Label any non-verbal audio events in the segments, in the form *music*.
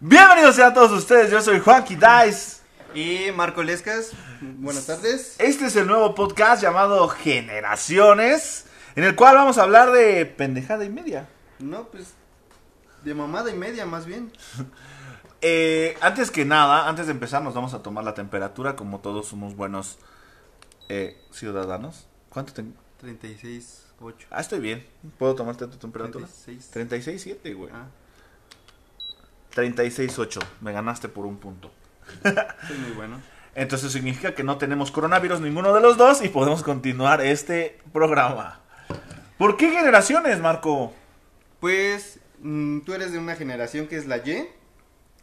Bienvenidos a todos ustedes, yo soy Juanqui Dice. Y Marco Lescas, buenas tardes. Este es el nuevo podcast llamado Generaciones, en el cual vamos a hablar de pendejada y media. No, pues de mamada y media más bien. *laughs* Eh, antes que nada, antes de empezar, nos vamos a tomar la temperatura como todos somos buenos eh, ciudadanos. ¿Cuánto tengo? 36.8. Ah, estoy bien. ¿Puedo tomarte tu temperatura? 36. 36.7, güey. Ah, 36.8. Me ganaste por un punto. soy muy bueno. Entonces significa que no tenemos coronavirus ninguno de los dos y podemos continuar este programa. ¿Por qué generaciones, Marco? Pues mm, tú eres de una generación que es la Y,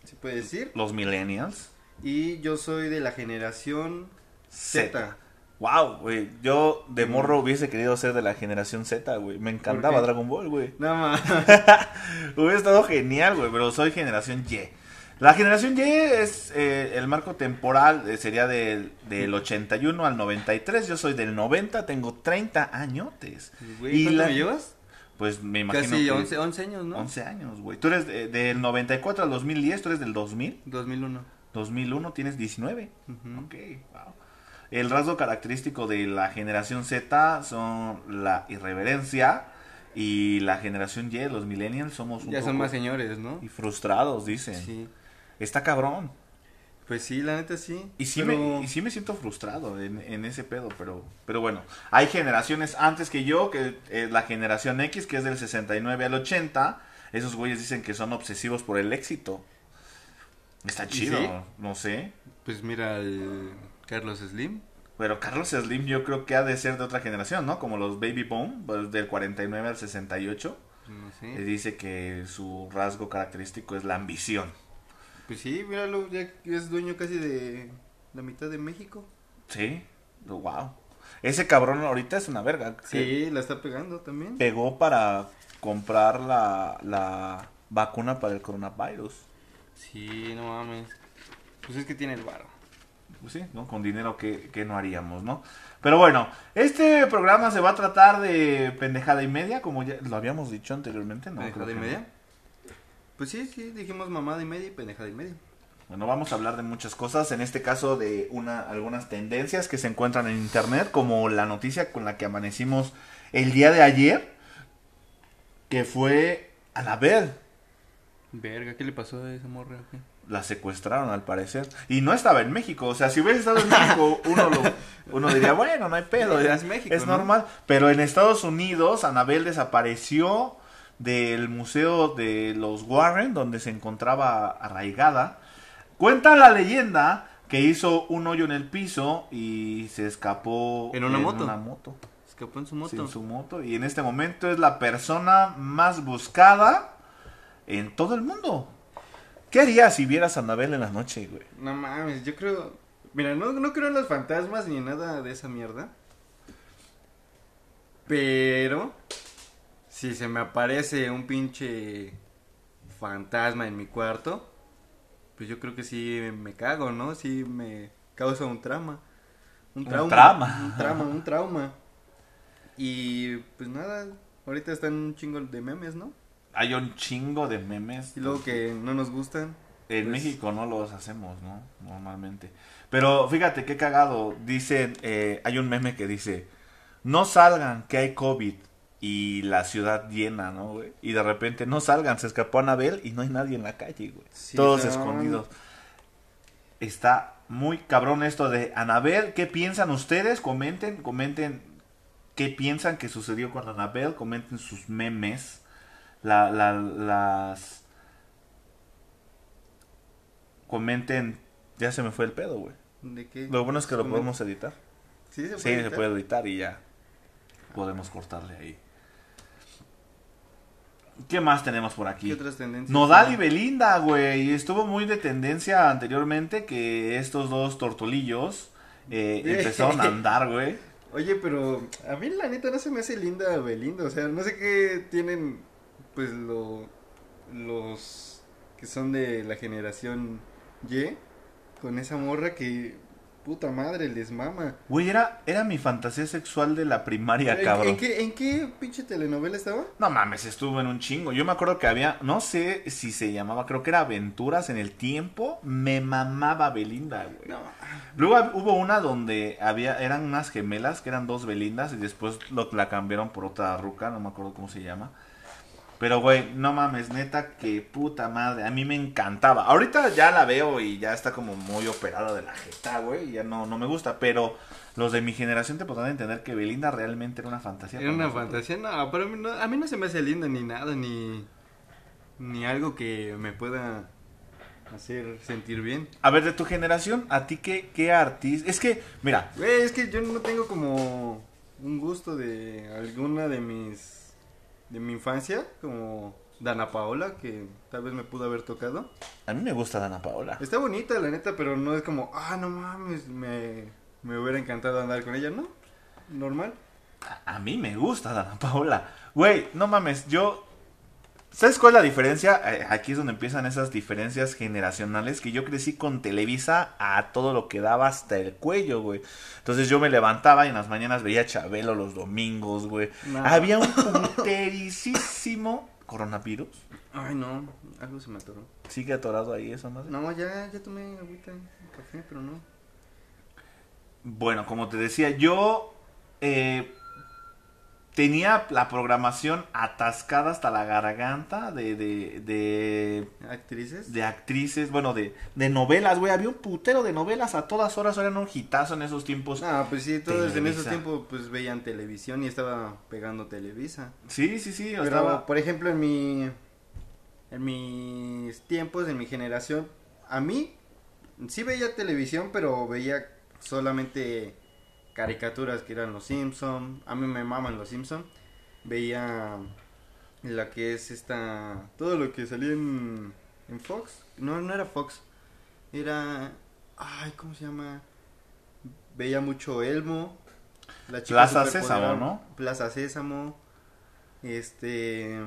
se puede decir. Los millennials. Y yo soy de la generación Z. Wow, güey. Yo de morro hubiese querido ser de la generación Z, güey. Me encantaba. Dragon Ball, güey. Nada más. *laughs* Hubiera estado genial, güey, pero soy generación Y. La generación Y es eh, el marco temporal, eh, sería del, del 81 al 93. Yo soy del 90, tengo 30 añotes. Güey, Y ¿Cuánto la- me llevas? Pues me imagino Casi que 11, 11 años, ¿no? 11 años, güey. Tú eres de- del 94 al 2010, tú eres del 2000. 2001. 2001 tienes 19. Ujú. Ok, wow. El rasgo característico de la generación Z son la irreverencia y la generación Y, los millennials, somos un Ya son más señores, ¿no? y frustrados, dicen. Sí. Está cabrón. Pues sí, la neta sí. Y sí, pero- me, y sí me siento frustrado en, en ese pedo, pero, pero bueno, hay generaciones antes que yo, que es la generación X, que es del 69 al 80. Esos güeyes dicen que son obsesivos por el éxito. Está ¿Y chido, sí? no sé. Pues mira, el Carlos Slim. Pero Carlos Slim yo creo que ha de ser de otra generación, ¿no? Como los Baby Boom, pues, del 49 al 68. No Eh, dice que su rasgo característico es la ambición. Pues sí, míralo, ya es dueño casi de la mitad de México. Sí, wow. Ese cabrón ahorita es una verga. Sí, la está pegando también. pegó para comprar la, la vacuna para el coronavirus. Sí, no mames. Pues es que tiene el varo. Pues sí, ¿no? Con dinero que, que no haríamos, ¿no? Pero bueno, este programa se va a tratar de pendejada y media, como ya lo habíamos dicho anteriormente, ¿no? ¿Pendejada y media? no. Pues sí, sí, dijimos mamada y media y pendejada y media. Bueno, vamos a hablar de muchas cosas, en este caso de una, algunas tendencias que se encuentran en internet, como la noticia con la que amanecimos el día de ayer, que fue a la ver, Verga, ¿qué le pasó a esa morra? o qué? La secuestraron al parecer. Y no estaba en México. O sea, si hubiese estado en México, *laughs* uno, lo, uno diría, bueno, no hay pedo. Ya, es México, es ¿no? normal. Pero en Estados Unidos, Anabel desapareció del museo de los Warren, donde se encontraba arraigada. Cuenta la leyenda que hizo un hoyo en el piso y se escapó ¿En una moto? una moto. Escapó en su moto. Sí, en su moto. Y en este momento es la persona más buscada en todo el mundo. ¿Qué harías si vieras a Anabel en la noche, güey? No mames, yo creo... Mira, no, no creo en los fantasmas ni en nada de esa mierda. Pero... Si se me aparece un pinche fantasma en mi cuarto, pues yo creo que sí me cago, ¿no? Sí me causa un trauma. Un trauma. Un trauma, un trauma. Y pues nada, ahorita están un chingo de memes, ¿no? Hay un chingo de memes. Y luego que no nos gustan. En pues- México no los hacemos, ¿no? Normalmente. Pero fíjate qué cagado. Dicen, eh, hay un meme que dice, no salgan, que hay COVID. Y la ciudad llena, ¿no, güey? Y de repente, no salgan, se escapó Anabel y no hay nadie en la calle, güey. Sí, Todos escondidos. Está muy cabrón esto de Anabel. ¿Qué piensan ustedes? Comenten, comenten qué piensan que sucedió con Anabel. Comenten sus memes. La, la- las... Comenten... Ya se me fue el pedo, güey. ¿De qué? Lo bueno es que lo podemos editar. Sí, se puede. Sí, se editar? puede editar y ya podemos cortarle ahí. ¿Qué más tenemos por aquí? ¿Qué otras tendencias? Nodal y Belinda, güey. Estuvo muy de tendencia anteriormente que estos dos tortolillos eh, *laughs* empezaron a andar, güey. Oye, pero a mí la neta no se me hace linda Belinda. O sea, no sé qué tienen, pues, lo, los que son de la generación Y con esa morra que puta madre, les mama. Güey, era, era mi fantasía sexual de la primaria, ¿En, cabrón. en qué, ¿En qué pinche telenovela estaba? No mames, estuvo en un chingo. Yo me acuerdo que había, no sé si se llamaba, creo que era Aventuras en el Tiempo. Me mamaba Belinda, güey. No. Luego hubo una donde había, eran unas gemelas, que eran dos Belindas, y después lo, la cambiaron por otra ruca, no me acuerdo cómo se llama. Pero, güey, no mames, neta, que puta madre, a mí me encantaba. Ahorita ya la veo y ya está como muy operada de la jeta, güey, ya no, no me gusta, pero los de mi generación te podrán entender que Belinda realmente era una fantasía. Era una nosotros. fantasía, no, pero a mí no, a mí no se me hace linda ni nada, ni, ni algo que me pueda hacer sentir bien. A ver, de tu generación, ¿a ti qué, qué artista? Es que, mira, Güey, es que yo no tengo como un gusto de alguna de mis, de mi infancia, como Dana Paola, que tal vez me pudo haber tocado. a mí me gusta Dana Paola. Está bonita, la neta, pero no es como, ah, no mames, me, me hubiera encantado andar con ella, ¿no? Normal. A mí me gusta Dana Paola. Güey, no mames, yo... ¿Sabes cuál es la diferencia? Eh, Aquí es donde empiezan esas diferencias generacionales. Que yo crecí con Televisa a todo lo que daba hasta el cuello, güey. Entonces yo me levantaba y en las mañanas veía a Chabelo los domingos, güey. No. Había un *laughs* putericísimo coronavirus. Ay, no, algo se me atoró. Sigue atorado ahí eso, más. No, ya, ya tomé agüita, café, pero no. Bueno, como te decía, yo eh, tenía la programación atascada hasta la garganta de, de, de, ¿Actrices? de actrices, bueno, de, de novelas, güey. Había un putero de novelas a todas horas, eran un hitazo en esos tiempos. Ah, pues sí, todos en esos tiempos pues veían televisión y estaba pegando Televisa. Sí, sí, sí, Pero, estaba... por ejemplo, en mi en mis tiempos, en mi generación, a mí sí veía televisión, pero veía solamente caricaturas que eran los Simpson. A mí me maman los Simpson. Veía la que es esta todo lo que salía en en Fox. No, no era Fox. Era ay, ¿cómo se llama? Veía mucho Elmo. La Plaza Sésamo, ¿no? Plaza Sésamo. Este.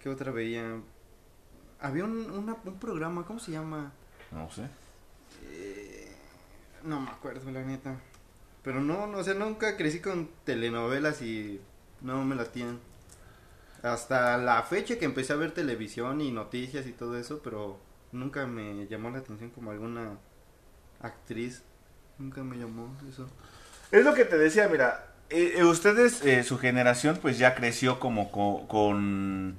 ¿Qué otra veía? Había un, una- un programa, ¿cómo se llama? No sé. Eh, no me acuerdo, la neta. Pero no, no, o sea, nunca crecí con telenovelas y no me latían. Hasta la fecha que empecé a ver televisión y noticias y todo eso, pero nunca me llamó la atención como alguna actriz. Nunca me llamó eso. Es lo que te decía, mira, eh, eh, ustedes, eh, su generación, pues ya creció como co- con,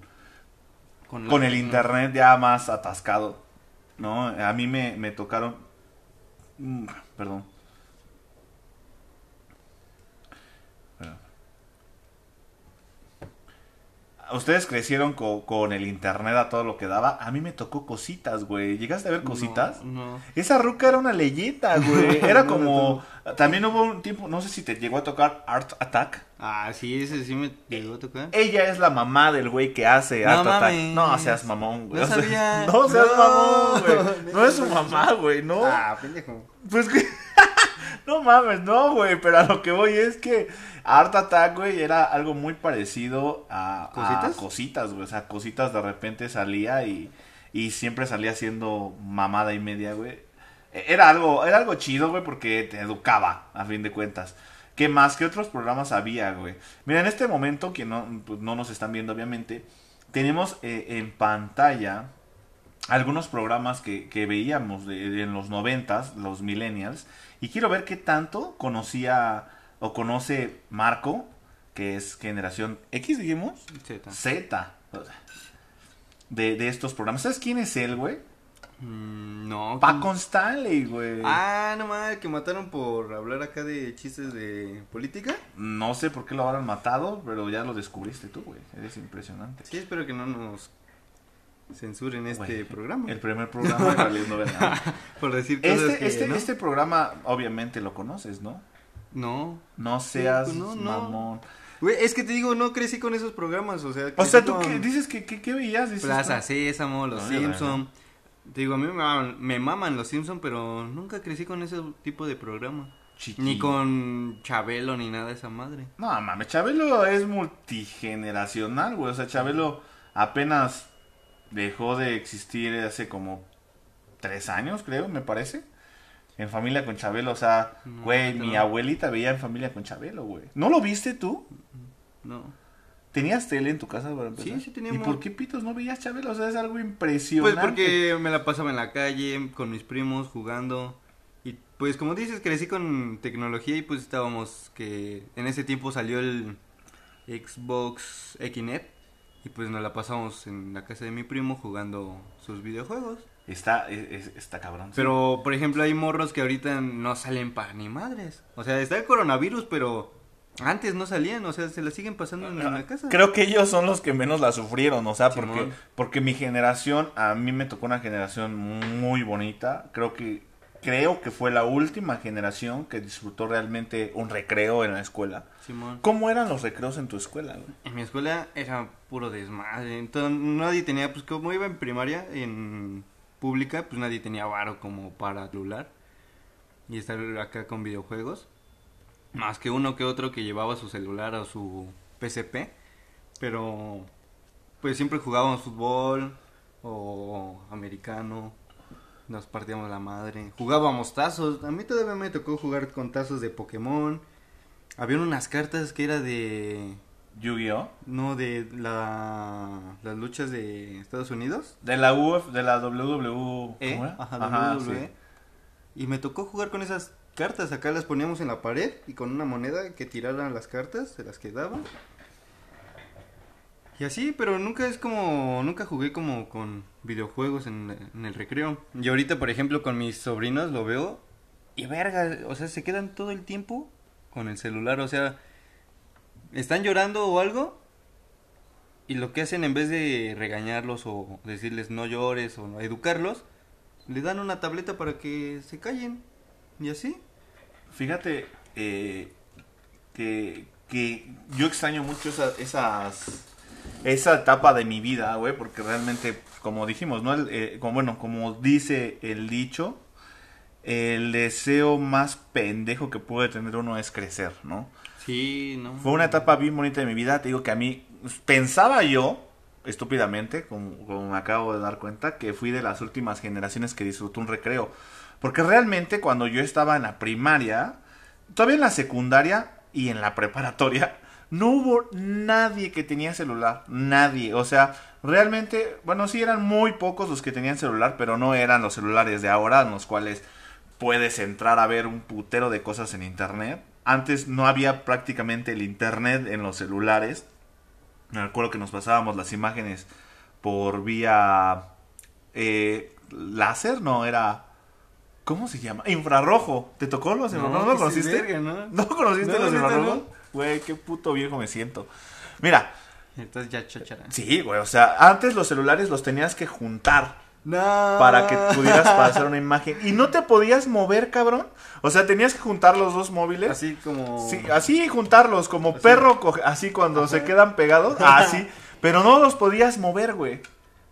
con el internet ya más atascado, ¿no? A mí me, me tocaron... mm, Perdón. Perdón. Ustedes crecieron co- con el internet a todo lo que daba. A mí me tocó cositas, güey. ¿Llegaste a ver cositas? No. no. Esa ruca era una leyenda, *laughs* güey. Era como... También hubo un tiempo, no sé si te llegó a tocar Art Attack. Ah, sí, ese sí me llegó a tocar. Ella es la mamá del güey que hace No Art Attack. mames. No seas mamón, güey. No sabía. *laughs* seas No. mamón, güey. No es su mamá, güey, no. Ah, pendejo. Pues que... no mames, no, güey. Pero a lo que voy es que Art Attack, güey, era algo muy parecido a... a ¿Cositas? cositas, güey. O sea, cositas de repente salía y... Y siempre salía siendo mamada y media, güey. E- Era algo, era algo chido, güey, porque te educaba, a fin de cuentas. ¿Qué más? ¿Qué otros programas había, güey? Mira, en este momento, que no, pues, no nos están viendo, obviamente, tenemos eh, en pantalla algunos programas que, que veíamos de- de en los noventas, los millennials, y quiero ver qué tanto conocía o conoce Marco, que es generación X, dijimos, Z. Z, de, de estos programas. ¿Sabes quién es él, güey? Mm, no. Paco Stanley, güey. Ah, no mames, que mataron por hablar acá de chistes de política. No sé por qué lo habrán matado, pero ya lo descubriste tú, güey. Eres impresionante. Sí, espero que no nos censuren este programa. El primer programa de Verga. *laughs* Por decir cosas Este, que este, no. este programa, obviamente lo conoces, ¿no? No. No seas pues no, no. mamón. Güey, es que te digo, no crecí con esos programas, o sea... O sea, ¿tú con qué, dices que, qué veías? Dices, Plaza. Sésamo, Los Simpson. Te digo, a mí me maman, me maman Los Simpson, pero nunca crecí con ese tipo de programa. Chiquillo. Ni con Chabelo ni nada de esa madre. No, mames, Chabelo es multigeneracional, güey. O sea, Chabelo apenas dejó de existir hace como tres años, creo, me parece. En familia con Chabelo, o sea, No, güey, no. mi abuelita veía en familia con Chabelo, güey. ¿No lo viste tú? No. ¿Tenías tele en tu casa para empezar? Sí, sí teníamos. ¿Y por qué pitos no veías Chabelo? O sea, es algo impresionante. Pues porque me la pasaba en la calle con mis primos jugando. Y pues como dices, crecí con tecnología y pues estábamos que en ese tiempo salió el Xbox Xnet y pues nos la pasamos en la casa de mi primo jugando sus videojuegos. Está, es- es- está cabrón. sí. Pero por ejemplo hay morros que ahorita no salen para ni madres. O sea, está el coronavirus, pero antes no salían, o sea, se la siguen pasando en la casa. Creo que ellos son los que menos la sufrieron, o sea, porque, porque mi generación, a mí me tocó una generación muy bonita. Creo que, creo que fue la última generación que disfrutó realmente un recreo en la escuela. Simón. ¿Cómo eran los recreos en tu escuela? güey? En mi escuela era puro desmadre. Entonces nadie tenía, pues como iba en primaria, en pública, pues nadie tenía varo como para celular. Y estar acá con videojuegos. Más que uno que otro que llevaba su celular o su PSP. Pero pues siempre jugábamos fútbol o americano. Nos partíamos la madre. Jugábamos tazos. A mí todavía me tocó jugar con tazos de Pokémon. Había unas cartas que era de... Yu-Gi-Oh! No, de la, las luchas de Estados Unidos. De la UF, de la WW. ¿Eh? ¿cómo era? Ajá, sí. WWE. Y me tocó jugar con esas cartas. Acá las poníamos en la pared y con una moneda que tiraran las cartas, se las quedaba. Y así, pero nunca es como, nunca jugué como con videojuegos en, en el recreo. Y ahorita, por ejemplo, con mis sobrinos lo veo y verga, o sea, se quedan todo el tiempo con el celular, o sea, están llorando o algo y lo que hacen en vez de regañarlos o decirles no llores o educarlos, le dan una tableta para que se callen y así. Fíjate eh, que, que yo extraño mucho esa- esas esa etapa de mi vida, güey, porque realmente, como dijimos, ¿no? El, eh, como, bueno, como dice el dicho, el deseo más pendejo que puede tener uno es crecer, ¿no? Sí, no. Fue una etapa bien bonita de mi vida. Te digo que a mí pensaba yo, estúpidamente, como, como me acabo de dar cuenta, que fui de las últimas generaciones que disfrutó un recreo. Porque realmente cuando yo estaba en la primaria, todavía en la secundaria y en la preparatoria, no hubo nadie que tenía celular. Nadie. O sea, realmente, bueno, sí eran muy pocos los que tenían celular, pero no eran los celulares de ahora en los cuales puedes entrar a ver un putero de cosas en internet. Antes no había prácticamente el internet en los celulares. Me recuerdo que nos pasábamos las imágenes por vía eh, láser, no, era... ¿Cómo se llama? Infrarrojo. ¿Te tocó los infrarrojos? ¿No, lo qué conociste? verga, ¿no? ¿No conociste No, los infrarrojos? Güey, qué puto viejo me siento. Mira, Entonces ya chachara. sí, güey, o sea, antes los celulares los tenías que juntar No. para que pudieras pasar una imagen. Y no te podías mover, cabrón. O sea, tenías que juntar los dos móviles. Así como. Sí, así juntarlos, como perro, coge- así cuando se quedan pegados, *laughs* así. Pero no los podías mover, güey.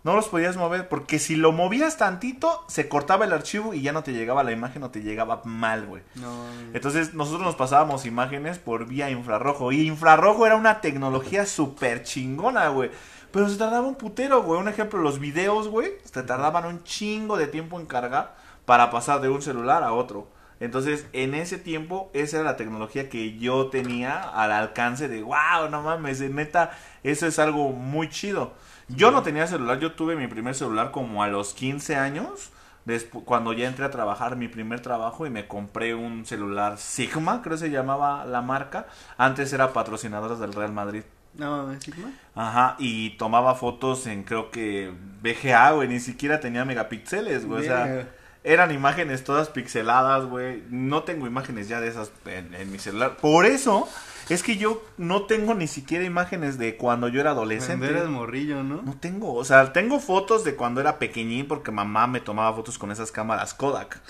No los podías mover, porque si lo movías tantito, se cortaba el archivo y ya no te llegaba la imagen o te llegaba mal, güey. No. Entonces nosotros nos pasábamos imágenes por vía infrarrojo. Y infrarrojo era una tecnología súper chingona, güey. Pero se tardaba un putero, güey. Un ejemplo, los videos, güey, se tardaban un chingo de tiempo en cargar para pasar de un celular a otro. Entonces, en ese tiempo, esa era la tecnología que yo tenía al alcance de, wow, no mames, neta, eso es algo muy chido. Yo no tenía celular, yo tuve mi primer celular como a los 15 años, despu- cuando ya entré a trabajar mi primer trabajo y me compré un celular Sigma, creo que se llamaba la marca. Antes era patrocinadora del Real Madrid. No, Sigma. Ajá, y tomaba fotos en creo que VGA, güey, ni siquiera tenía megapíxeles, güey, o sea, eran imágenes todas pixeladas, güey. No tengo imágenes ya de esas en, en mi celular. Por eso es que yo no tengo ni siquiera imágenes de cuando yo era adolescente. Cuando eras morrillo, ¿no? No tengo, o sea, tengo fotos de cuando era pequeñín porque mamá me tomaba fotos con esas cámaras Kodak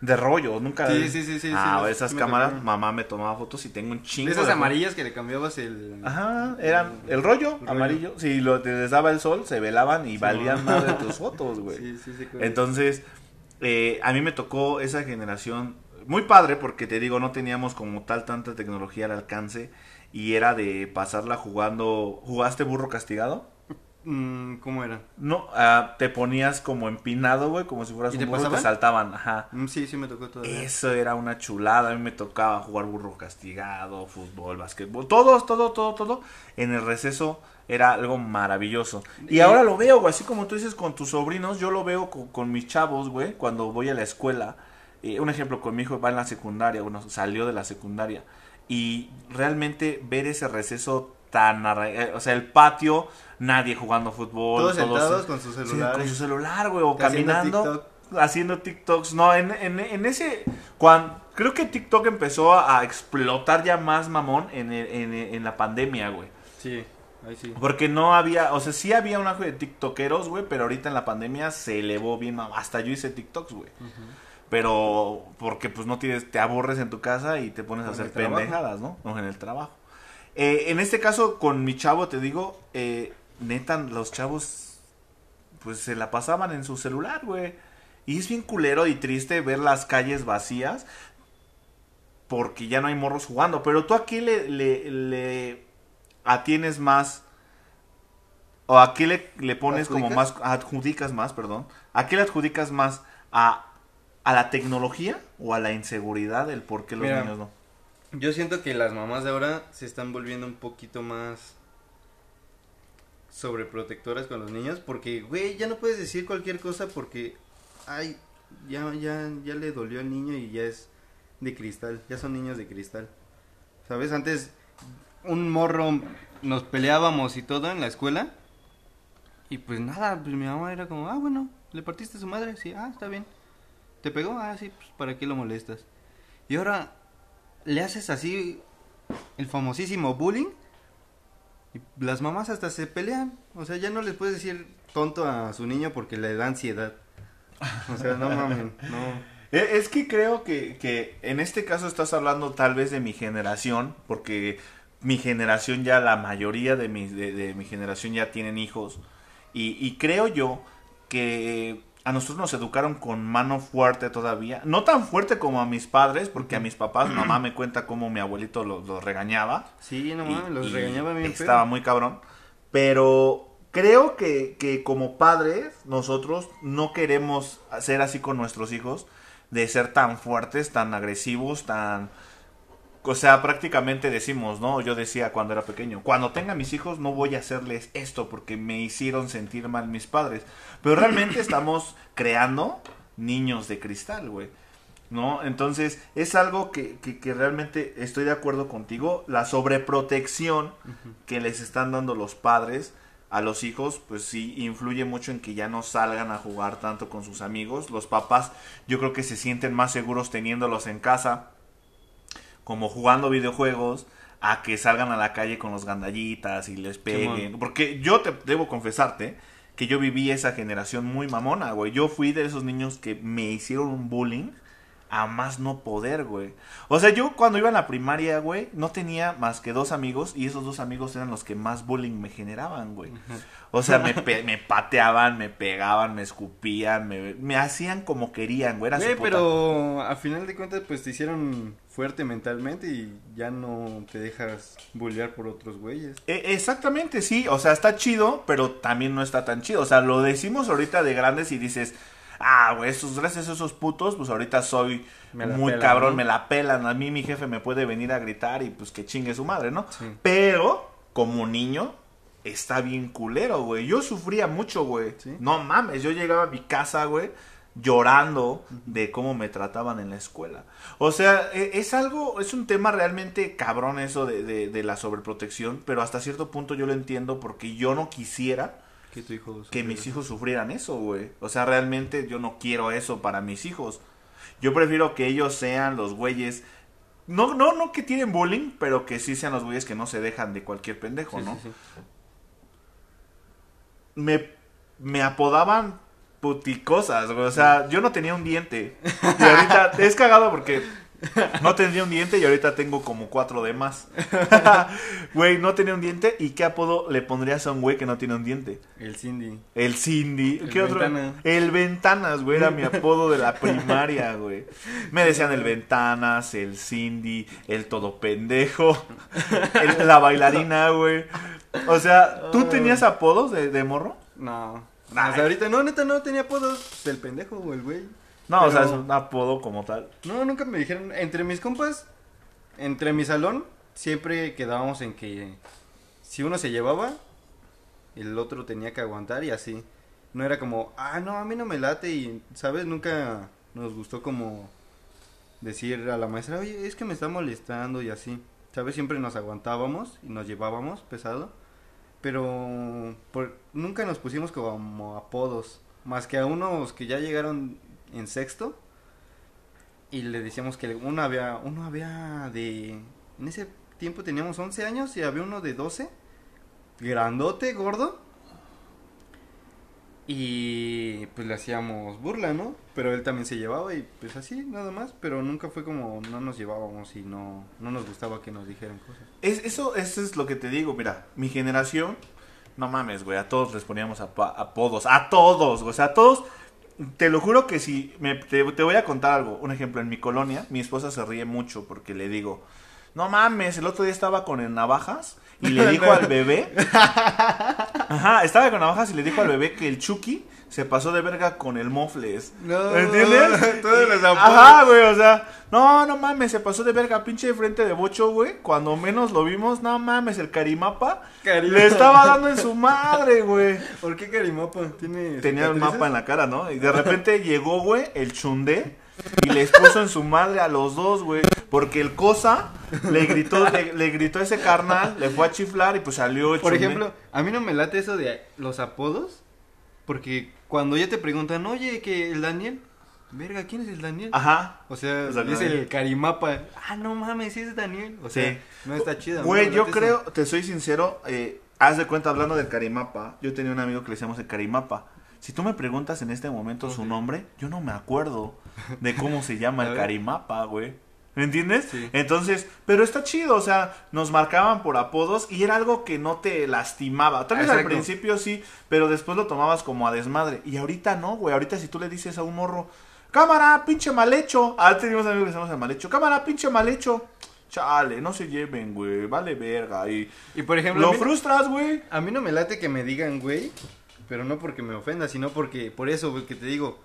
de rollo, nunca. Sí, sí, sí, sí, Ah, sí, esas cámaras, mamá me tomaba fotos y tengo un chingo. De esas de amarillas que le cambiabas el. Ajá, eran el rollo, amarillo. Si lo, les daba el sol, se velaban y Sí, valían más de tus fotos, güey. *laughs* Sí, sí, sí. Entonces, eh, a mí me tocó esa generación muy padre porque te digo, no teníamos como tal tanta tecnología al alcance y era de pasarla jugando. ¿Jugaste burro castigado? Mm, ¿Cómo era? No, ah, te ponías como empinado, güey, como si fueras ¿Y un te burro te saltaban, ajá. Mm, sí, sí me tocó todavía. Eso era una chulada, a mí me tocaba jugar burro castigado, fútbol, básquetbol, todo, todo, todo, todo. En el receso era algo maravilloso. Y, Y- ahora lo veo, güey, así como tú dices con tus sobrinos, yo lo veo con, con mis chavos, güey, cuando voy a la escuela. Eh, un ejemplo, con mi hijo va en la secundaria, bueno, salió de la secundaria. Y realmente ver ese receso tan arraigado, o sea, el patio, nadie jugando fútbol. Todos todos- sentados con sus Sí, celulares. con su celular, güey, o Haciendo caminando TikTok. haciendo TikToks. No, en, en, en ese. Cuando, creo que TikTok empezó a, a explotar ya más mamón en, el- en, en la pandemia, güey. Sí, ahí sí. Porque no había, o sea, sí había un auge de TikTokeros, güey, pero ahorita en la pandemia se elevó bien. Hasta yo hice TikToks, güey. Pero porque pues no tienes, te aburres en tu casa y te pones a hacer pendejadas, ¿no? O en el trabajo. Eh, en este caso, con mi chavo, te digo, eh, neta, los chavos, pues se la pasaban en su celular, güey. Y es bien culero y triste ver las calles vacías porque ya no hay morros jugando. Pero tú aquí le, le, le atienes más, o aquí le, le pones como más, ¿Adjudicas? adjudicas más, perdón. ¿A qué le adjudicas más? ¿A, a la tecnología o a la inseguridad del por qué los Mira, niños no? Yo siento que las mamás de ahora se están volviendo un poquito más sobreprotectoras con los niños porque, güey, ya no puedes decir cualquier cosa porque, ay, ya, ya, ya le dolió al niño y ya es de cristal, ya son niños de cristal. ¿Sabes? Antes un morro nos peleábamos y todo en la escuela y pues nada, pues mi mamá era como, ah, bueno, ¿le partiste a su madre? Sí, ah, está bien. ¿Te pegó? Ah, sí, pues ¿para qué lo molestas? Y ahora le haces así el famosísimo bullying y las mamás hasta se pelean. O sea, ya no les puedes decir tonto a su niño porque le da ansiedad. O sea, no mamen, no. *laughs* Eh, Es que creo que, que en este caso estás hablando tal vez de mi generación, porque mi generación ya, la mayoría de mi, de, mi generación ya tienen hijos. Y creo yo que a nosotros nos educaron con mano fuerte todavía. No tan fuerte como a mis padres, porque a mis papás, mamá *clears throat* me cuenta cómo mi abuelito los, los regañaba. Sí, no mames, los y regañaba bien feo. Estaba muy cabrón. Pero creo que, que como padres, nosotros no queremos ser así con nuestros hijos, de ser tan fuertes, tan agresivos, tan... O sea, prácticamente decimos, ¿no? Yo decía cuando era pequeño, cuando tenga mis hijos no voy a hacerles esto porque me hicieron sentir mal mis padres. Pero realmente *clears throat* estamos creando niños de cristal, güey. ¿No? Entonces, es algo que, que, que realmente estoy de acuerdo contigo. La sobreprotección que les están dando los padres a los hijos, pues sí, influye mucho en que ya no salgan a jugar tanto con sus amigos. Los papás, yo creo que se sienten más seguros teniéndolos en casa, como jugando videojuegos, a que salgan a la calle con los gandallitas y les peguen. Porque yo te debo confesarte que yo viví esa generación muy mamona, güey. Yo fui de esos niños que me hicieron un bullying a más no poder, güey. O sea, yo cuando iba en la primaria, güey, no tenía más que dos amigos y esos dos amigos eran los que más bullying me generaban, güey. O sea, me, *laughs* pe- me pateaban, me pegaban, me escupían, me, me hacían como querían, güey. Era Güey, pero a final de cuentas, pues te hicieron fuerte mentalmente y ya no te dejas bullear por otros güeyes. E- exactamente, sí. O sea, está chido, pero también no está tan chido. O sea, lo decimos ahorita de grandes y dices, ah, güey, esos, gracias a esos putos, pues ahorita soy muy pelan, cabrón, ¿no? me la pelan. A mí mi jefe me puede venir a gritar y pues que chingue su madre, ¿no? Sí. Pero, como niño, está bien culero, güey. Yo sufría mucho, güey. Sí. No mames, yo llegaba a mi casa, güey, llorando de cómo me trataban en la escuela. O sea, e- es algo, es un tema realmente cabrón eso de, de- de la sobreprotección, pero hasta cierto punto yo lo entiendo porque yo no quisiera Que tu hijo que sufriera. mis hijos sufrieran eso, güey. O sea, realmente yo no quiero eso para mis hijos. Yo prefiero que ellos sean los güeyes. No, no, no que tienen bullying, pero que sí sean los güeyes que no se dejan de cualquier pendejo, Sí, ¿no? sí, sí. Me, me apodaban puticosas, güey. O sea, yo no tenía un diente. Y ahorita *laughs* es cagado porque *laughs* no tendría un diente y ahorita tengo como cuatro de más. *laughs* Güey, no tenía un diente. ¿Y qué apodo le pondrías a un güey que no tiene un diente? El Cindy. El Cindy. El ¿Qué otro? El Ventanas, güey. Era mi apodo de la primaria, *laughs* güey. Me decían el Ventanas, el Cindy, el Todo Pendejo, el- la bailarina, güey. O sea, ¿tú tenías apodos de, de morro? No. O sea, ahorita no, neta, no tenía apodos. Pues, El pendejo o el güey. No, o sea, es un apodo como tal. No, nunca me dijeron. Entre mis compas, entre mi salón, siempre quedábamos en que si uno se llevaba, el otro tenía que aguantar y así. No era como, ah, no, a mí no me late y, ¿sabes? Nunca nos gustó como decir a la maestra, oye, es que me está molestando y así. ¿Sabes? Siempre nos aguantábamos y nos llevábamos pesado. Pero por, nunca nos pusimos como apodos. Más que a unos que ya llegaron en sexto. Y le decíamos que uno había, uno había de... En ese tiempo teníamos 11 años y había uno de 12. Grandote, gordo. Y pues le hacíamos burla, ¿no? Pero él también se llevaba y pues así, nada más. Pero nunca fue como no nos llevábamos y no, no nos gustaba que nos dijeran cosas. Es, eso, eso es lo que te digo, mira, mi generación, no mames, güey, a todos les poníamos apa- apodos, a todos, güey, o sea, a todos, te lo juro que si, me, te, te voy a contar algo, un ejemplo, en mi colonia, mi esposa se ríe mucho porque le digo, no mames, el otro día estaba con el navajas y le dijo *laughs* al bebé, ajá, estaba con navajas y le dijo al bebé que el Chucky se pasó de verga con el Mofles. No, ¿Entiendes? todos los apodos. Ajá, güey, o sea, no, no mames, se pasó de verga, pinche de frente de bocho, güey. Cuando menos lo vimos, no mames, el carimapa Cari- le estaba dando en su madre, güey. ¿Por qué Carimapa? ¿Tiene Tenía un cicatrices? mapa en la cara, ¿no? Y de repente *laughs* llegó, güey, el chundé y les puso en su madre a los dos, güey. Porque el cosa le gritó, le, le gritó a ese carnal, le fue a chiflar y pues salió el Por ejemplo, a mí no me late eso de los apodos. Porque cuando ya te preguntan, oye, que el Daniel. Verga, ¿quién es el Daniel? Ajá. O sea, Daniel. el Carimapa. Ah, no mames, sí es Daniel. O sea, Sí. no está chido. a mí Güey, yo creo, te soy sincero, eh, haz de cuenta hablando del carimapa, yo tenía un amigo que le decíamos el carimapa. Si tú me preguntas en este momento su nombre, yo no me acuerdo de cómo se llama *laughs* el carimapa, güey. ¿Me entiendes? Sí. Entonces, pero está chido, o sea, nos marcaban por apodos y era algo que no te lastimaba. Tal vez al principio sí, pero después lo tomabas como a desmadre. Y ahorita no, güey. Ahorita si tú le dices a un morro, cámara, pinche mal hecho. Ah, teníamos amigos que le decíamos al mal hecho, cámara, pinche mal hecho. Chale, no se lleven, güey. Vale verga. Y Y por ejemplo, lo mí, frustras, güey. a mí no me late que me digan, güey. Pero no porque me ofenda, sino porque, por eso, güey, que te digo.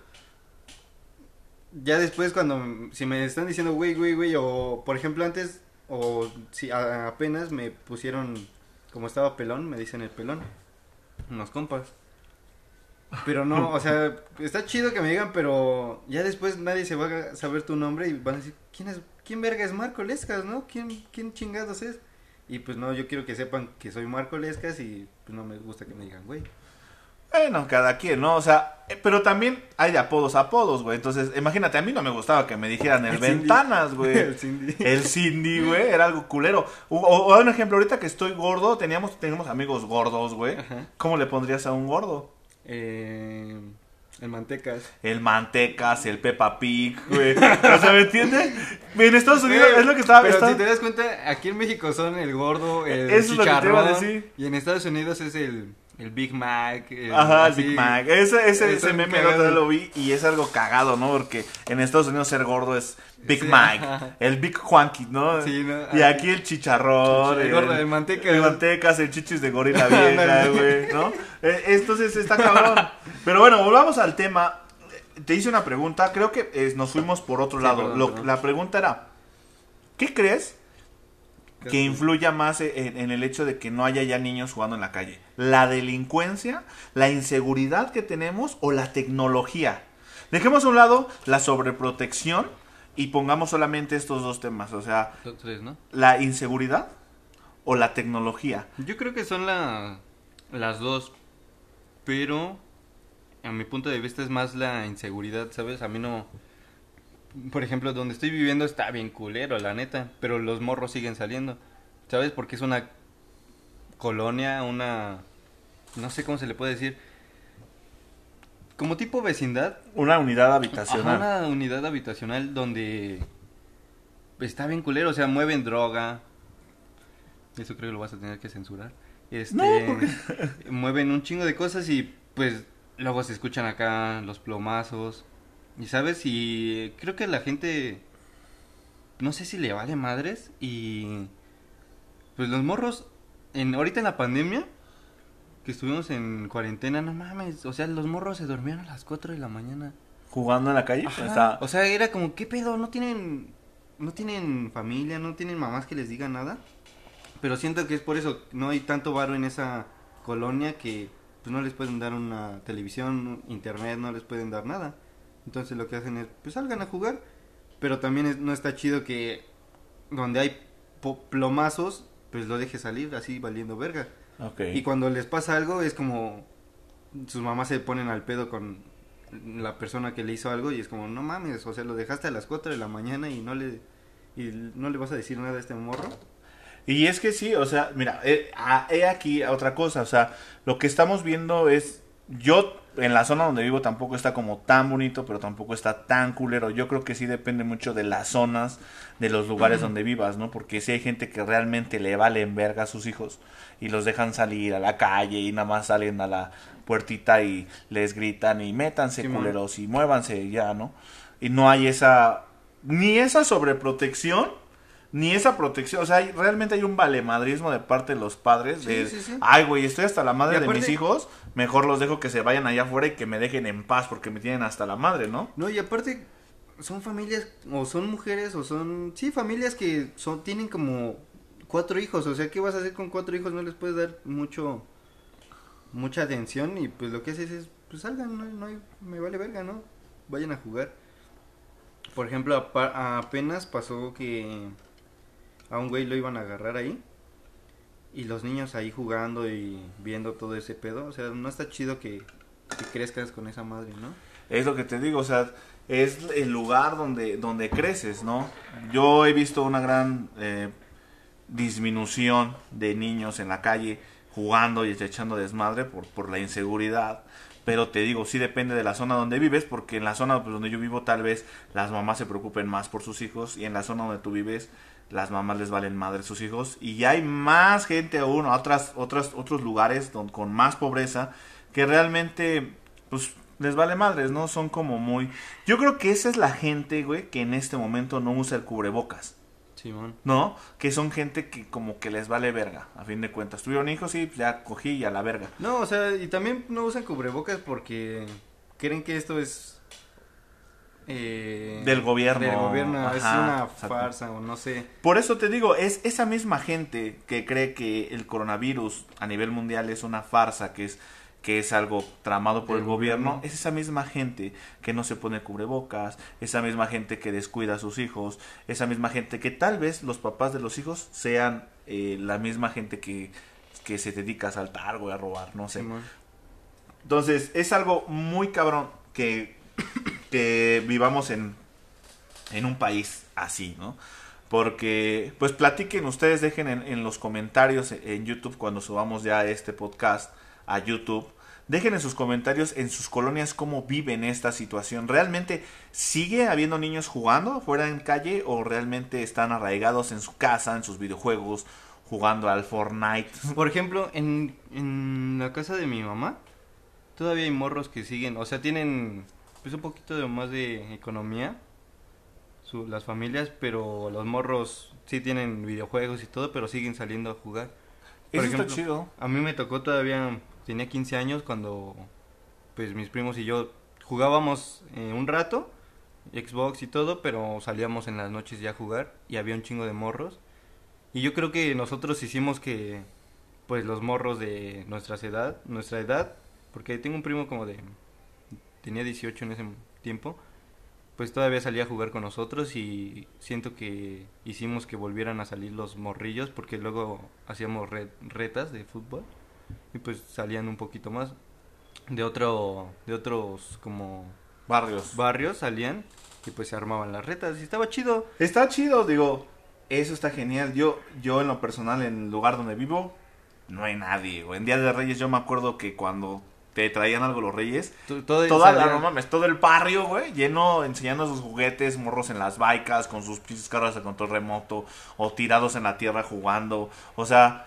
Ya después cuando, si me están diciendo, güey, güey, güey, o por ejemplo antes, o si a- apenas me pusieron, como estaba pelón, me dicen el pelón, unos compas. Pero no, o sea, está chido que me digan, pero ya después nadie se va a saber tu nombre y van a decir, ¿quién es, quién verga es Marco Lescas, no? ¿Quién, quién chingados es? Y pues no, yo quiero que sepan que soy Marco Lescas y pues no me gusta que me digan, güey. Bueno, cada quien, ¿no? O sea, eh, pero también hay de apodos a apodos, güey. Entonces, imagínate, a mí no me gustaba que me dijeran el, ventanas, *laughs* güey. El Cindy. El Cindy, güey, era algo culero. O, o- un ejemplo, ahorita que estoy gordo, teníamos, tenemos amigos gordos, güey. ¿Cómo le pondrías a un gordo? Eh, el Mantecas. El Mantecas, el Peppa Pig, güey. O sea, ¿me entiendes? En Estados Unidos es lo que estaba... Pero si te das cuenta, aquí en México son el gordo, el Eso es lo que te iba a chicharrón, decir. Y en Estados Unidos es el, el Big Mac. el- Ajá, el. Big Mac. Ese, ese, meme otro día lo vi y es algo cagado, ¿no? Porque en Estados Unidos ser gordo es Big Sí, Mac, ajá. el Big Juanqui, ¿no? Sí, ¿no? Y aquí el chicharrón, El gordo, el mantecas. el mantecas, el chichis de gorila *laughs* vieja, güey, ¿no? Eh, Entonces está cabrón. Pero bueno, volvamos al tema. Te hice una pregunta, creo que eh, nos fuimos por otro Sí, lado. perdón, Lo- perdón. La pregunta era, ¿qué crees ¿Qué que influya más en, en el hecho de que no haya ya niños jugando en la calle? ¿La delincuencia, la inseguridad que tenemos o la tecnología? Dejemos a un lado la sobreprotección y pongamos solamente estos dos temas, o sea, tres, ¿no? la inseguridad o la tecnología. Yo creo que son la, las dos, pero a mi punto de vista es más la inseguridad, ¿sabes? A mí no... Por ejemplo, donde estoy viviendo está bien culero, la neta, pero los morros siguen saliendo, ¿sabes? Porque es una colonia, una... No sé cómo se le puede decir. Como tipo vecindad, Una unidad Ajá, habitacional. una unidad habitacional donde está bien culero, o sea, mueven droga. Eso creo que lo vas a tener que censurar. Este, No, ¿por *laughs* mueven un chingo de cosas y pues luego se escuchan acá los plomazos. Y sabes, y creo que la gente no sé si le vale madres y pues los morros en, ahorita en la pandemia, que estuvimos en cuarentena, no mames, o sea, los morros se dormían a las 4 de la mañana. Jugando en la calle. Ajá, Está- O sea, era como, ¿qué pedo? No tienen, no tienen familia, no tienen mamás que les digan nada. Pero siento que es por eso, no hay tanto varo en esa colonia que pues no les pueden dar una televisión, internet, no les pueden dar nada. Entonces lo que hacen es, pues salgan a jugar. Pero también es- no está chido que donde hay plomazos, pues lo deje salir así valiendo verga. Y cuando les pasa algo es como sus mamás se ponen al pedo con la persona que le hizo algo y es como, no mames, o sea, lo dejaste a las 4 de la mañana y no le y no le vas a decir nada a este morro. Y es que sí, o sea, mira, eh, ah, he aquí otra cosa, o sea, lo que estamos viendo es, yo en la zona donde vivo tampoco está como tan bonito, pero tampoco está tan culero. Yo creo que sí depende mucho de las zonas, de los lugares donde vivas, ¿no? Porque si hay gente que realmente le valen verga a sus hijos y los dejan salir a la calle y nada más salen a la puertita y les gritan y métanse culeros y muévanse ya, ¿no? Y no hay esa, ni esa sobreprotección ni esa protección, o sea, hay- realmente hay un valemadrismo de parte de los padres Sí, de, sí, sí. ay, güey, estoy hasta la madre de mis hijos, mejor los dejo que se vayan allá afuera y que me dejen en paz porque me tienen hasta la madre, ¿no? No, y aparte son familias o son mujeres o son sí, familias que son tienen como cuatro hijos, o sea, ¿qué vas a hacer con cuatro hijos? No les puedes dar mucho mucha atención y pues lo que haces es pues salgan, no, no hay- me vale verga, ¿no? Vayan a jugar. Por ejemplo, apenas pasó que a un güey lo iban a agarrar ahí y los niños ahí jugando y viendo todo ese pedo, o sea, no está chido que, que crezcas con esa madre, ¿no? Es lo que te digo, o sea, es el lugar donde, donde creces, ¿no? Yo he visto una gran eh, disminución de niños en la calle jugando y echando desmadre por, por la inseguridad. Pero te digo, sí depende de la zona donde vives, porque en la zona pues, donde yo vivo tal vez las mamás se preocupen más por sus hijos y en la zona donde tú vives las mamás les valen madre sus hijos y hay más gente aún, otras, otras, otros lugares don- con más pobreza que realmente pues les vale madres, ¿no? Son como muy... Yo creo que esa es la gente, güey, que en este momento no usa el cubrebocas. Simón. ¿No? Que son gente que como que les vale verga, a fin de cuentas. Tuvieron hijos, sí, pues ya cogí y a la verga. No, o sea, y también no usan cubrebocas porque creen que esto es... eh, Del gobierno. Del gobierno, es una farsa o no sé. Por eso te digo, es esa misma gente que cree que el coronavirus a nivel mundial es una farsa, que es que es algo tramado por el gobierno, gobierno. es esa misma gente que no se pone cubrebocas, esa misma gente que descuida a sus hijos, esa misma gente que tal vez los papás de los hijos sean eh, la misma gente que, que se dedica a saltar, güey, a robar, no sé. Entonces, es algo muy cabrón que, que vivamos en, en un país así, ¿no? Porque, pues platiquen ustedes, dejen en, los comentarios en YouTube cuando subamos ya este podcast a YouTube. Dejen en sus comentarios en sus colonias cómo viven esta situación. ¿Realmente sigue habiendo niños jugando fuera en calle o realmente están arraigados en su casa, en sus videojuegos, jugando al Fortnite? Por ejemplo, en, en la casa de mi mamá, todavía hay morros que siguen, o sea, tienen pues un poquito de más de economía, su- las familias, pero los morros sí tienen videojuegos y todo, pero siguen saliendo a jugar. Por Eso ejemplo, está chido. A mí me tocó todavía, tenía 15 años cuando pues mis primos y yo jugábamos eh, un rato, Xbox y todo, pero salíamos en las noches ya a jugar y había un chingo de morros. Y yo creo que nosotros hicimos que pues los morros de nuestra edad, nuestra edad, porque tengo un primo como de tenía 18 en ese tiempo, pues todavía salía a jugar con nosotros y siento que hicimos que volvieran a salir los morrillos porque luego hacíamos re- retas de fútbol y pues salían un poquito más de otro de otros como Barrios. barrios salían y pues se armaban las retas y estaba chido. Está chido, digo, eso está genial. Yo, yo en lo personal, en el lugar donde vivo, no hay nadie. güey. En Día de Reyes yo me acuerdo que cuando te traían algo los Reyes, To- todo toda la, no mames, todo el barrio, güey, lleno, enseñando sus juguetes, morros en las bikes, con sus pinches carros de control remoto, o tirados en la tierra jugando. O sea,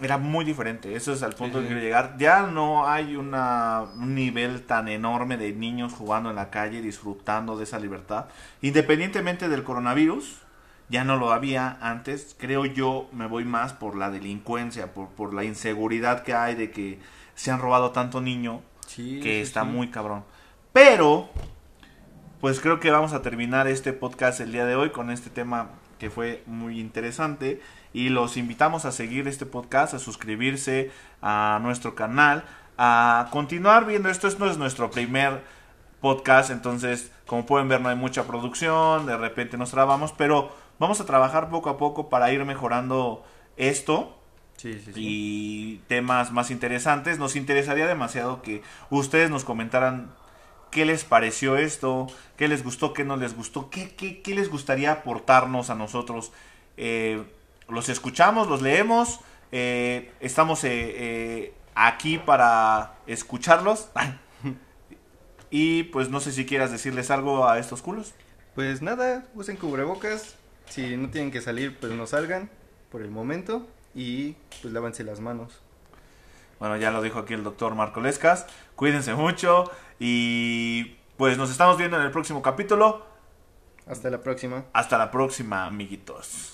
era muy diferente. Eso es al punto Sí, que sí. quiero llegar. Ya no hay una, un nivel tan enorme de niños jugando en la calle, disfrutando de esa libertad. Independientemente del coronavirus, ya no lo había antes. Creo yo me voy más por la delincuencia, por, por la inseguridad que hay de que se han robado tanto niño Sí, que sí, está sí. muy cabrón. Pero, pues creo que vamos a terminar este podcast el día de hoy con este tema que fue muy interesante. Y los invitamos a seguir este podcast, a suscribirse a nuestro canal, a continuar viendo esto. Esto es nuestro primer podcast, entonces, como pueden ver, no hay mucha producción, de repente nos trabamos, pero vamos a trabajar poco a poco para ir mejorando esto Sí, sí, sí. y temas más interesantes. Nos interesaría demasiado que ustedes nos comentaran qué les pareció esto, qué les gustó, qué no les gustó, qué, qué, qué les gustaría aportarnos a nosotros. Eh, los escuchamos, los leemos, eh, estamos eh, eh, aquí para escucharlos. *laughs* y pues no sé si quieras decirles algo a estos culos. Pues nada, usen cubrebocas. Si no tienen que salir, pues no salgan por el momento. Y pues lávense las manos. Bueno, ya lo dijo aquí el doctor Marco Lescas. Cuídense mucho y pues nos estamos viendo en el próximo capítulo. Hasta la próxima. Hasta la próxima, amiguitos.